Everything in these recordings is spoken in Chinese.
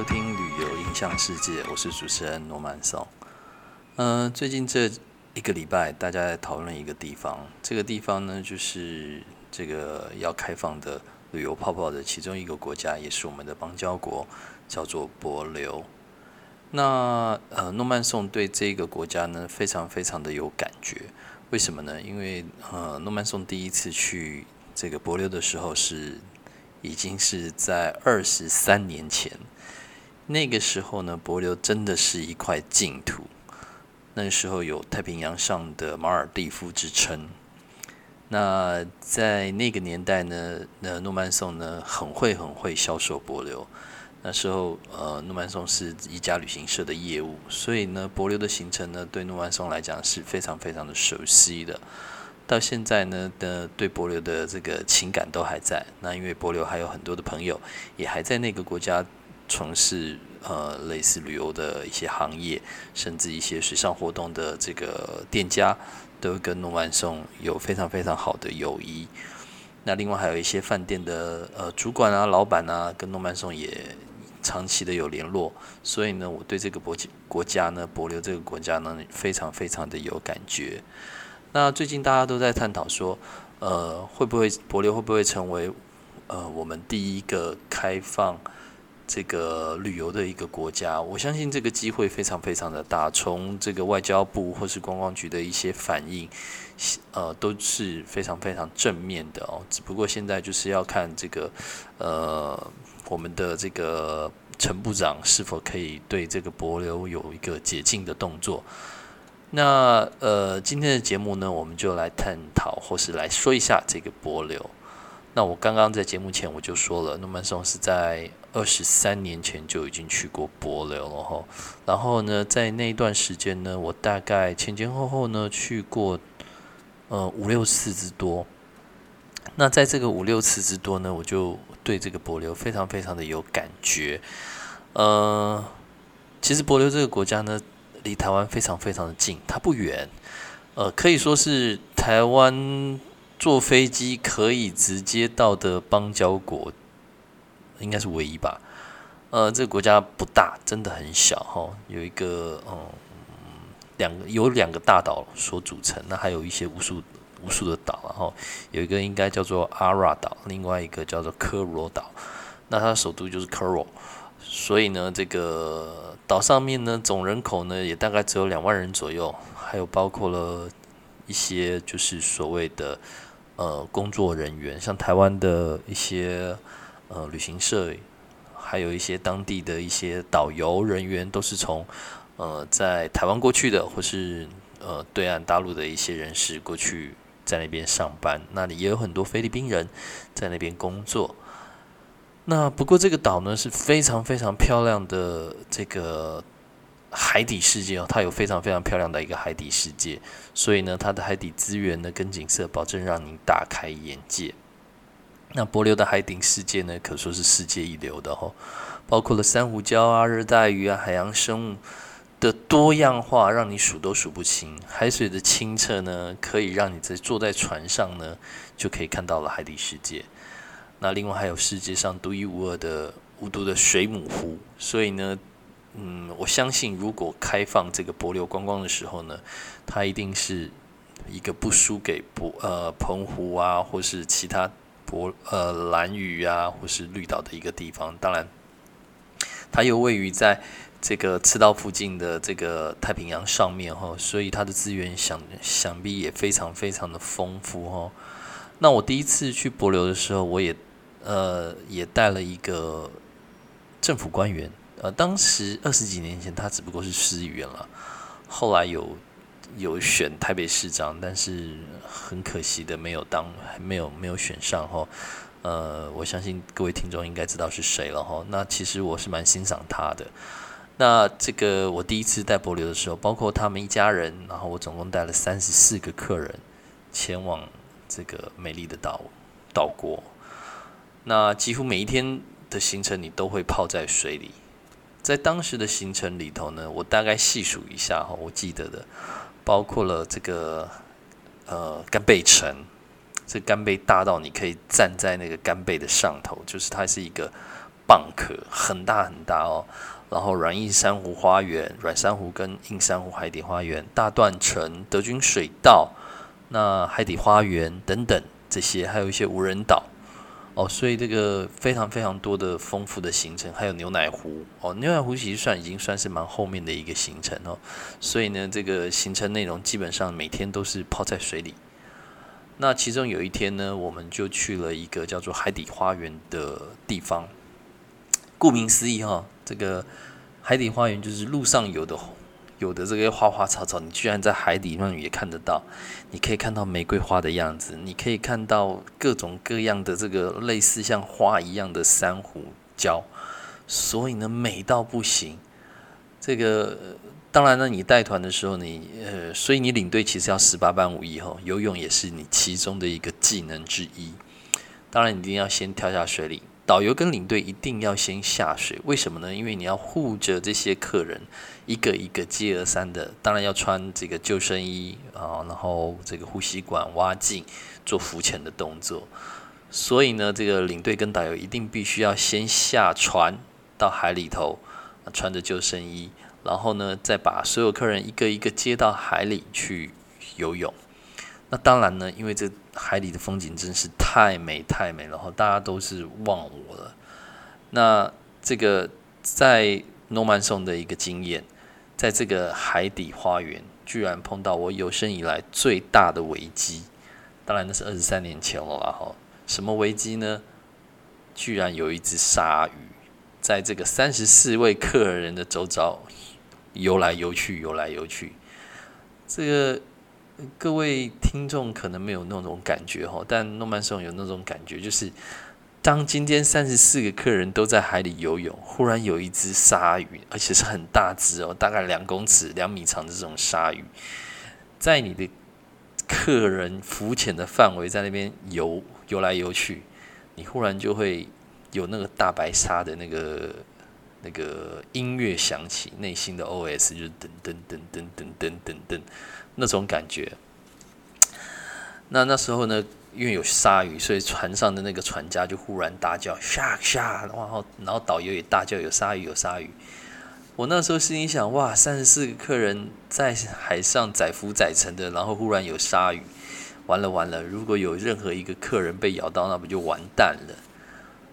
收听《旅游印象世界》，我是主持人罗曼松。嗯，最近这一个礼拜，大家在讨论一个地方，这个地方呢，就是这个要开放的旅游泡泡的其中一个国家，也是我们的邦交国，叫做帛琉。那呃，诺曼颂对这个国家呢，非常非常的有感觉。为什么呢？因为呃，诺曼颂第一次去这个帛琉的时候是。已经是在二十三年前，那个时候呢，帛琉真的是一块净土。那时候有太平洋上的马尔蒂夫之称。那在那个年代呢，那诺曼颂呢很会很会销售帛琉。那时候，呃，诺曼颂是一家旅行社的业务，所以呢，帛琉的行程呢，对诺曼颂来讲是非常非常的熟悉的。到现在呢的对帛琉的这个情感都还在。那因为帛琉还有很多的朋友，也还在那个国家从事呃类似旅游的一些行业，甚至一些水上活动的这个店家，都跟诺曼颂有非常非常好的友谊。那另外还有一些饭店的呃主管啊、老板啊，跟诺曼颂也长期的有联络。所以呢，我对这个国国家呢，帛琉这个国家呢，非常非常的有感觉。那最近大家都在探讨说，呃，会不会帛琉会不会成为呃我们第一个开放这个旅游的一个国家？我相信这个机会非常非常的大。从这个外交部或是观光局的一些反应，呃，都是非常非常正面的哦。只不过现在就是要看这个呃我们的这个陈部长是否可以对这个博流有一个解禁的动作。那呃，今天的节目呢，我们就来探讨或是来说一下这个博流。那我刚刚在节目前我就说了，诺曼松是在二十三年前就已经去过波流了哈。然后呢，在那一段时间呢，我大概前前后后呢去过呃五六次之多。那在这个五六次之多呢，我就对这个波流非常非常的有感觉。呃，其实波流这个国家呢。离台湾非常非常的近，它不远，呃，可以说是台湾坐飞机可以直接到的邦交国，应该是唯一吧。呃，这个国家不大，真的很小哈，有一个嗯两个有两个大岛所组成，那还有一些无数无数的岛，然后有一个应该叫做阿拉岛，另外一个叫做科罗岛，那它的首都就是科罗，所以呢，这个。岛上面呢，总人口呢也大概只有两万人左右，还有包括了一些就是所谓的呃工作人员，像台湾的一些呃旅行社，还有一些当地的一些导游人员，都是从呃在台湾过去的，或是呃对岸大陆的一些人士过去在那边上班，那里也有很多菲律宾人在那边工作。那不过这个岛呢是非常非常漂亮的这个海底世界哦，它有非常非常漂亮的一个海底世界，所以呢，它的海底资源呢跟景色，保证让您大开眼界。那帛琉的海底世界呢，可说是世界一流的哦，包括了珊瑚礁啊、热带鱼啊、海洋生物的多样化，让你数都数不清。海水的清澈呢，可以让你在坐在船上呢，就可以看到了海底世界。那另外还有世界上独一无二的无毒的水母湖，所以呢，嗯，我相信如果开放这个帛琉观光的时候呢，它一定是一个不输给博呃澎湖啊，或是其他博呃蓝屿啊，或是绿岛的一个地方。当然，它又位于在这个赤道附近的这个太平洋上面哈，所以它的资源想想必也非常非常的丰富哈。那我第一次去博流的时候，我也。呃，也带了一个政府官员。呃，当时二十几年前，他只不过是市议员了。后来有有选台北市长，但是很可惜的没有当，没有没有选上哈。呃，我相信各位听众应该知道是谁了哈。那其实我是蛮欣赏他的。那这个我第一次带柏流的时候，包括他们一家人，然后我总共带了三十四个客人前往这个美丽的岛岛国。那几乎每一天的行程，你都会泡在水里。在当时的行程里头呢，我大概细数一下哈，我记得的包括了这个呃干贝城，这干贝大到你可以站在那个干贝的上头，就是它是一个蚌壳，很大很大哦。然后软硬珊瑚花园、软珊瑚跟硬珊瑚海底花园、大断层、德军水道、那海底花园等等这些，还有一些无人岛哦，所以这个非常非常多的丰富的行程，还有牛奶湖哦，牛奶湖其实算已经算是蛮后面的一个行程哦，所以呢，这个行程内容基本上每天都是泡在水里。那其中有一天呢，我们就去了一个叫做海底花园的地方。顾名思义哈，这个海底花园就是路上游的有的这个花花草草，你居然在海底那也看得到。你可以看到玫瑰花的样子，你可以看到各种各样的这个类似像花一样的珊瑚礁，所以呢美到不行。这个当然呢，你带团的时候，你呃，所以你领队其实要十八般武艺哦，游泳也是你其中的一个技能之一。当然，你一定要先跳下水里。导游跟领队一定要先下水，为什么呢？因为你要护着这些客人，一个一个接而三的，当然要穿这个救生衣啊，然后这个呼吸管、蛙镜做浮潜的动作。所以呢，这个领队跟导游一定必须要先下船到海里头，穿着救生衣，然后呢，再把所有客人一个一个接到海里去游泳。那当然呢，因为这海里的风景真是太美太美了，然后，大家都是忘我了。那这个在诺曼颂的一个经验，在这个海底花园，居然碰到我有生以来最大的危机。当然那是二十三年前了啦，哈。什么危机呢？居然有一只鲨鱼在这个三十四位客人的周遭游来游去，游来游去。这个。各位听众可能没有那种感觉哈，但诺曼颂有那种感觉，就是当今天三十四个客人都在海里游泳，忽然有一只鲨鱼，而且是很大只哦，大概两公尺、两米长的这种鲨鱼，在你的客人浮潜的范围，在那边游游来游去，你忽然就会有那个大白鲨的那个那个音乐响起，内心的 OS 就是噔噔噔噔噔噔噔噔。那种感觉，那那时候呢，因为有鲨鱼，所以船上的那个船家就忽然大叫“吓吓”，然后然后导游也大叫“有鲨鱼，有鲨鱼”。我那时候心里想：哇，三十四个客人在海上载浮载沉的，然后忽然有鲨鱼，完了完了！如果有任何一个客人被咬到，那不就完蛋了？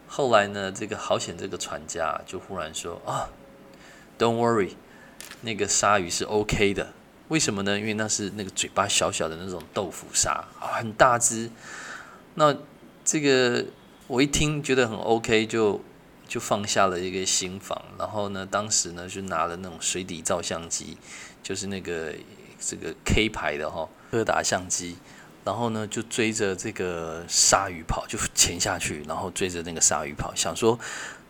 后来呢，这个好险，这个船家就忽然说：“啊，Don't worry，那个鲨鱼是 OK 的。”为什么呢？因为那是那个嘴巴小小的那种豆腐鲨，很大只。那这个我一听觉得很 OK，就就放下了一个心房。然后呢，当时呢就拿了那种水底照相机，就是那个这个 K 牌的哈柯达相机。然后呢就追着这个鲨鱼跑，就潜下去，然后追着那个鲨鱼跑，想说：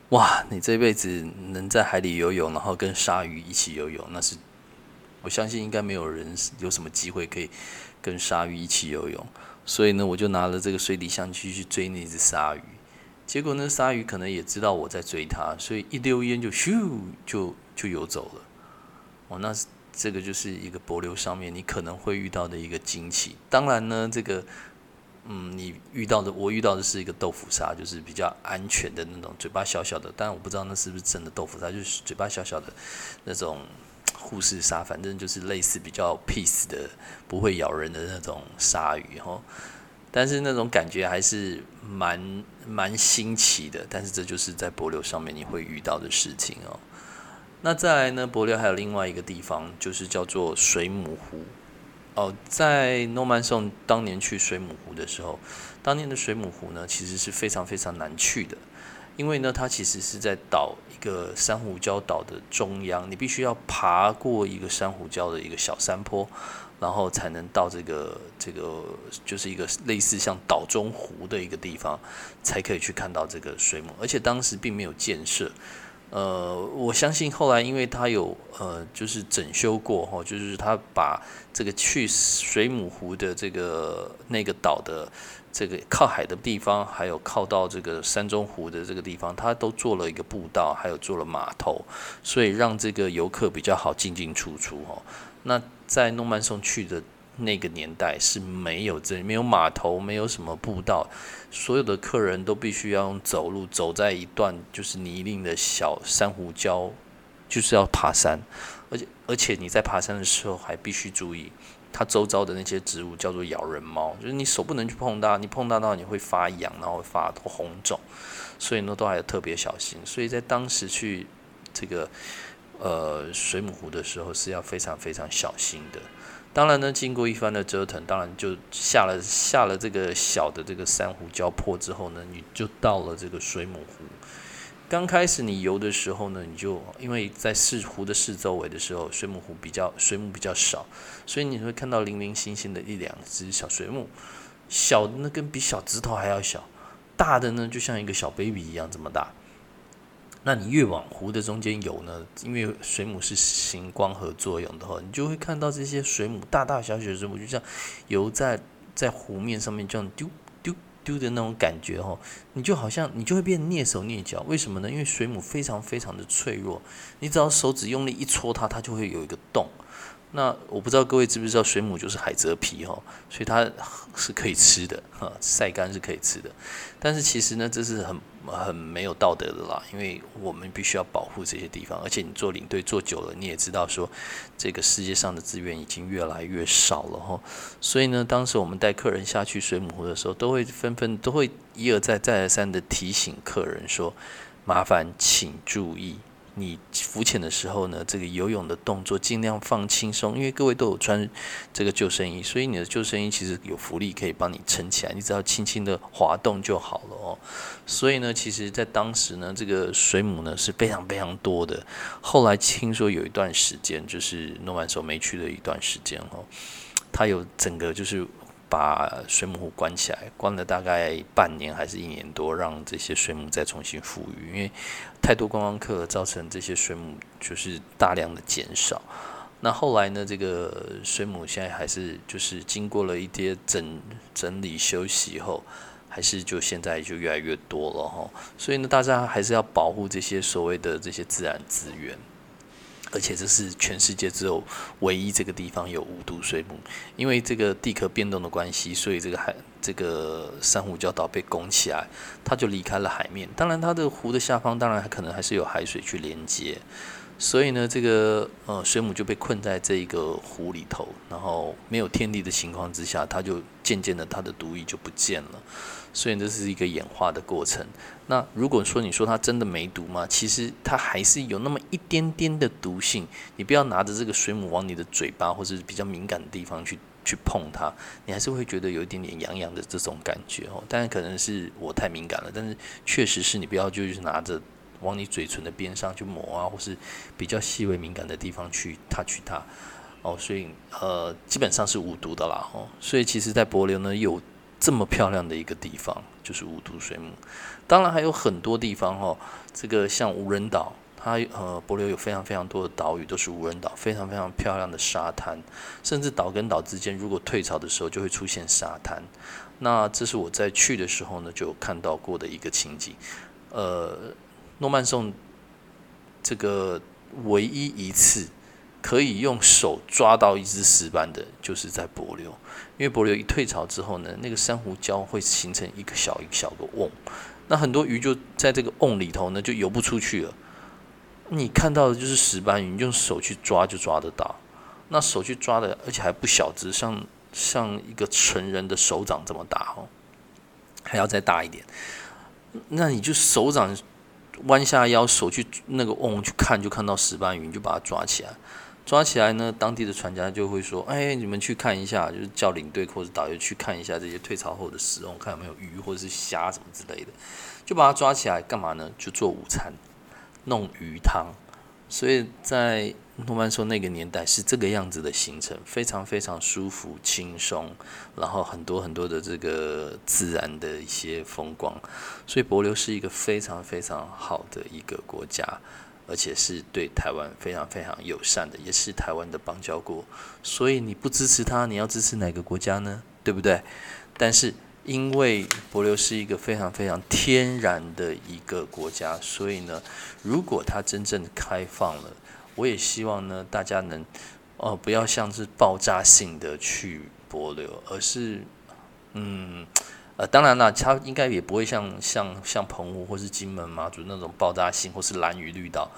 哇，你这辈子能在海里游泳，然后跟鲨鱼一起游泳，那是。我相信应该没有人有什么机会可以跟鲨鱼一起游泳，所以呢，我就拿了这个水底相机去追那只鲨鱼。结果呢，鲨鱼可能也知道我在追它，所以一溜烟就咻就就游走了。哦，那这个就是一个柏流上面你可能会遇到的一个惊奇。当然呢，这个嗯，你遇到的我遇到的是一个豆腐鲨，就是比较安全的那种，嘴巴小小的，但我不知道那是不是真的豆腐鲨，就是嘴巴小小的那种。护士鲨，反正就是类似比较 peace 的，不会咬人的那种鲨鱼哈。但是那种感觉还是蛮蛮新奇的。但是这就是在柏流上面你会遇到的事情哦。那再来呢，柏流还有另外一个地方，就是叫做水母湖。哦，在诺曼颂当年去水母湖的时候，当年的水母湖呢，其实是非常非常难去的。因为呢，它其实是在岛一个珊瑚礁岛的中央，你必须要爬过一个珊瑚礁的一个小山坡，然后才能到这个这个就是一个类似像岛中湖的一个地方，才可以去看到这个水母。而且当时并没有建设，呃，我相信后来因为它有呃就是整修过哈，就是它把这个去水母湖的这个那个岛的。这个靠海的地方，还有靠到这个山中湖的这个地方，它都做了一个步道，还有做了码头，所以让这个游客比较好进进出出哦。那在诺曼颂去的那个年代是没有这没有码头，没有什么步道，所有的客人都必须要用走路走在一段就是泥泞的小珊瑚礁，就是要爬山，而且而且你在爬山的时候还必须注意，它周遭的那些植物叫做咬人猫，就是你手不能去碰它，你碰到到你会发痒，然后发红肿，所以呢都还要特别小心。所以在当时去这个呃水母湖的时候是要非常非常小心的。当然呢，经过一番的折腾，当然就下了下了这个小的这个珊瑚礁坡之后呢，你就到了这个水母湖。刚开始你游的时候呢，你就因为在四湖的四周围的时候，水母湖比较水母比较少，所以你会看到零零星星的一两只小水母，小的呢跟比小指头还要小，大的呢就像一个小 baby 一样这么大。那你越往湖的中间游呢，因为水母是行光合作用的话，你就会看到这些水母大大小小的水母，就像游在在湖面上面这样丢丢丢的那种感觉哈，你就好像你就会变蹑手蹑脚，为什么呢？因为水母非常非常的脆弱，你只要手指用力一戳它，它就会有一个洞。那我不知道各位知不知道，水母就是海蜇皮哈，所以它是可以吃的哈，晒干是可以吃的。但是其实呢，这是很很没有道德的啦，因为我们必须要保护这些地方。而且你做领队做久了，你也知道说，这个世界上的资源已经越来越少了哈。所以呢，当时我们带客人下去水母湖的时候，都会纷纷都会一而再再而三的提醒客人说，麻烦请注意。你浮潜的时候呢，这个游泳的动作尽量放轻松，因为各位都有穿这个救生衣，所以你的救生衣其实有浮力可以帮你撑起来，你只要轻轻的滑动就好了哦。所以呢，其实在当时呢，这个水母呢是非常非常多的。后来听说有一段时间，就是诺曼手没去的一段时间哦，它有整个就是。把水母湖关起来，关了大概半年还是一年多，让这些水母再重新复育。因为太多观光客，造成这些水母就是大量的减少。那后来呢，这个水母现在还是就是经过了一些整整理休息后，还是就现在就越来越多了哈。所以呢，大家还是要保护这些所谓的这些自然资源。而且这是全世界只有唯一这个地方有无毒水母，因为这个地壳变动的关系，所以这个海这个珊瑚礁岛被拱起来，它就离开了海面。当然，它的湖的下方当然还可能还是有海水去连接，所以呢，这个呃水母就被困在这一个湖里头，然后没有天敌的情况之下，它就渐渐的它的毒液就不见了。所以这是一个演化的过程。那如果说你说它真的没毒吗？其实它还是有那么一点点的毒性。你不要拿着这个水母往你的嘴巴或者是比较敏感的地方去去碰它，你还是会觉得有一点点痒痒的这种感觉哦。当然可能是我太敏感了，但是确实是你不要就是拿着往你嘴唇的边上去抹啊，或是比较细微敏感的地方去 touch 它哦。所以呃，基本上是无毒的啦哦。所以其实，在柏流呢有。这么漂亮的一个地方，就是无毒水母。当然还有很多地方哈，这个像无人岛，它呃，柏流有非常非常多的岛屿都是无人岛，非常非常漂亮的沙滩，甚至岛跟岛之间，如果退潮的时候就会出现沙滩。那这是我在去的时候呢，就看到过的一个情景。呃，诺曼颂这个唯一一次。可以用手抓到一只石斑的，就是在柏流，因为柏流一退潮之后呢，那个珊瑚礁会形成一个小一个小的瓮，那很多鱼就在这个瓮里头呢，就游不出去了。你看到的就是石斑鱼，用手去抓就抓得到，那手去抓的，而且还不小只，像像一个成人的手掌这么大哦，还要再大一点。那你就手掌弯下腰，手去那个瓮去看，就看到石斑鱼，就把它抓起来。抓起来呢，当地的船家就会说：“哎，你们去看一下，就是叫领队或者导游去看一下这些退潮后的石瓮，看有没有鱼或者是虾什么之类的，就把它抓起来干嘛呢？就做午餐，弄鱼汤。所以在诺曼说那个年代是这个样子的行程，非常非常舒服轻松，然后很多很多的这个自然的一些风光，所以帛琉是一个非常非常好的一个国家。”而且是对台湾非常非常友善的，也是台湾的邦交国，所以你不支持他，你要支持哪个国家呢？对不对？但是因为博流是一个非常非常天然的一个国家，所以呢，如果它真正开放了，我也希望呢，大家能哦，不要像是爆炸性的去博流，而是嗯。呃，当然了，它应该也不会像像像澎湖或是金门马祖那种爆炸性，或是蓝屿绿岛，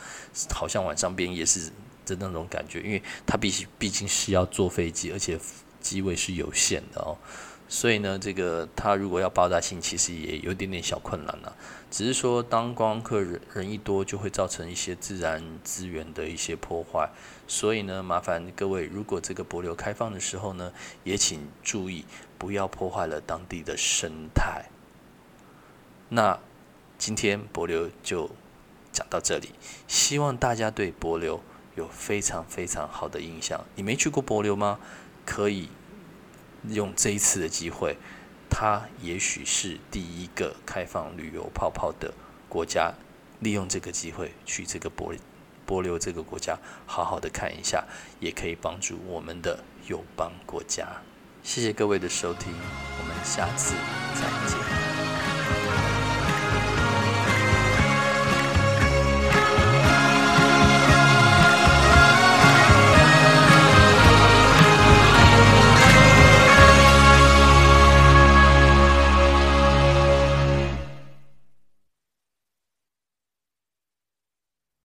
好像晚上边夜市的那种感觉，因为它必须毕竟是要坐飞机，而且机位是有限的哦。所以呢，这个它如果要爆炸性，其实也有点点小困难了。只是说，当观光客人人一多，就会造成一些自然资源的一些破坏。所以呢，麻烦各位，如果这个博流开放的时候呢，也请注意，不要破坏了当地的生态。那今天博流就讲到这里，希望大家对博流有非常非常好的印象。你没去过博流吗？可以。用这一次的机会，他也许是第一个开放旅游泡泡的国家。利用这个机会去这个波波流这个国家，好好的看一下，也可以帮助我们的友邦国家。谢谢各位的收听，我们下次再见。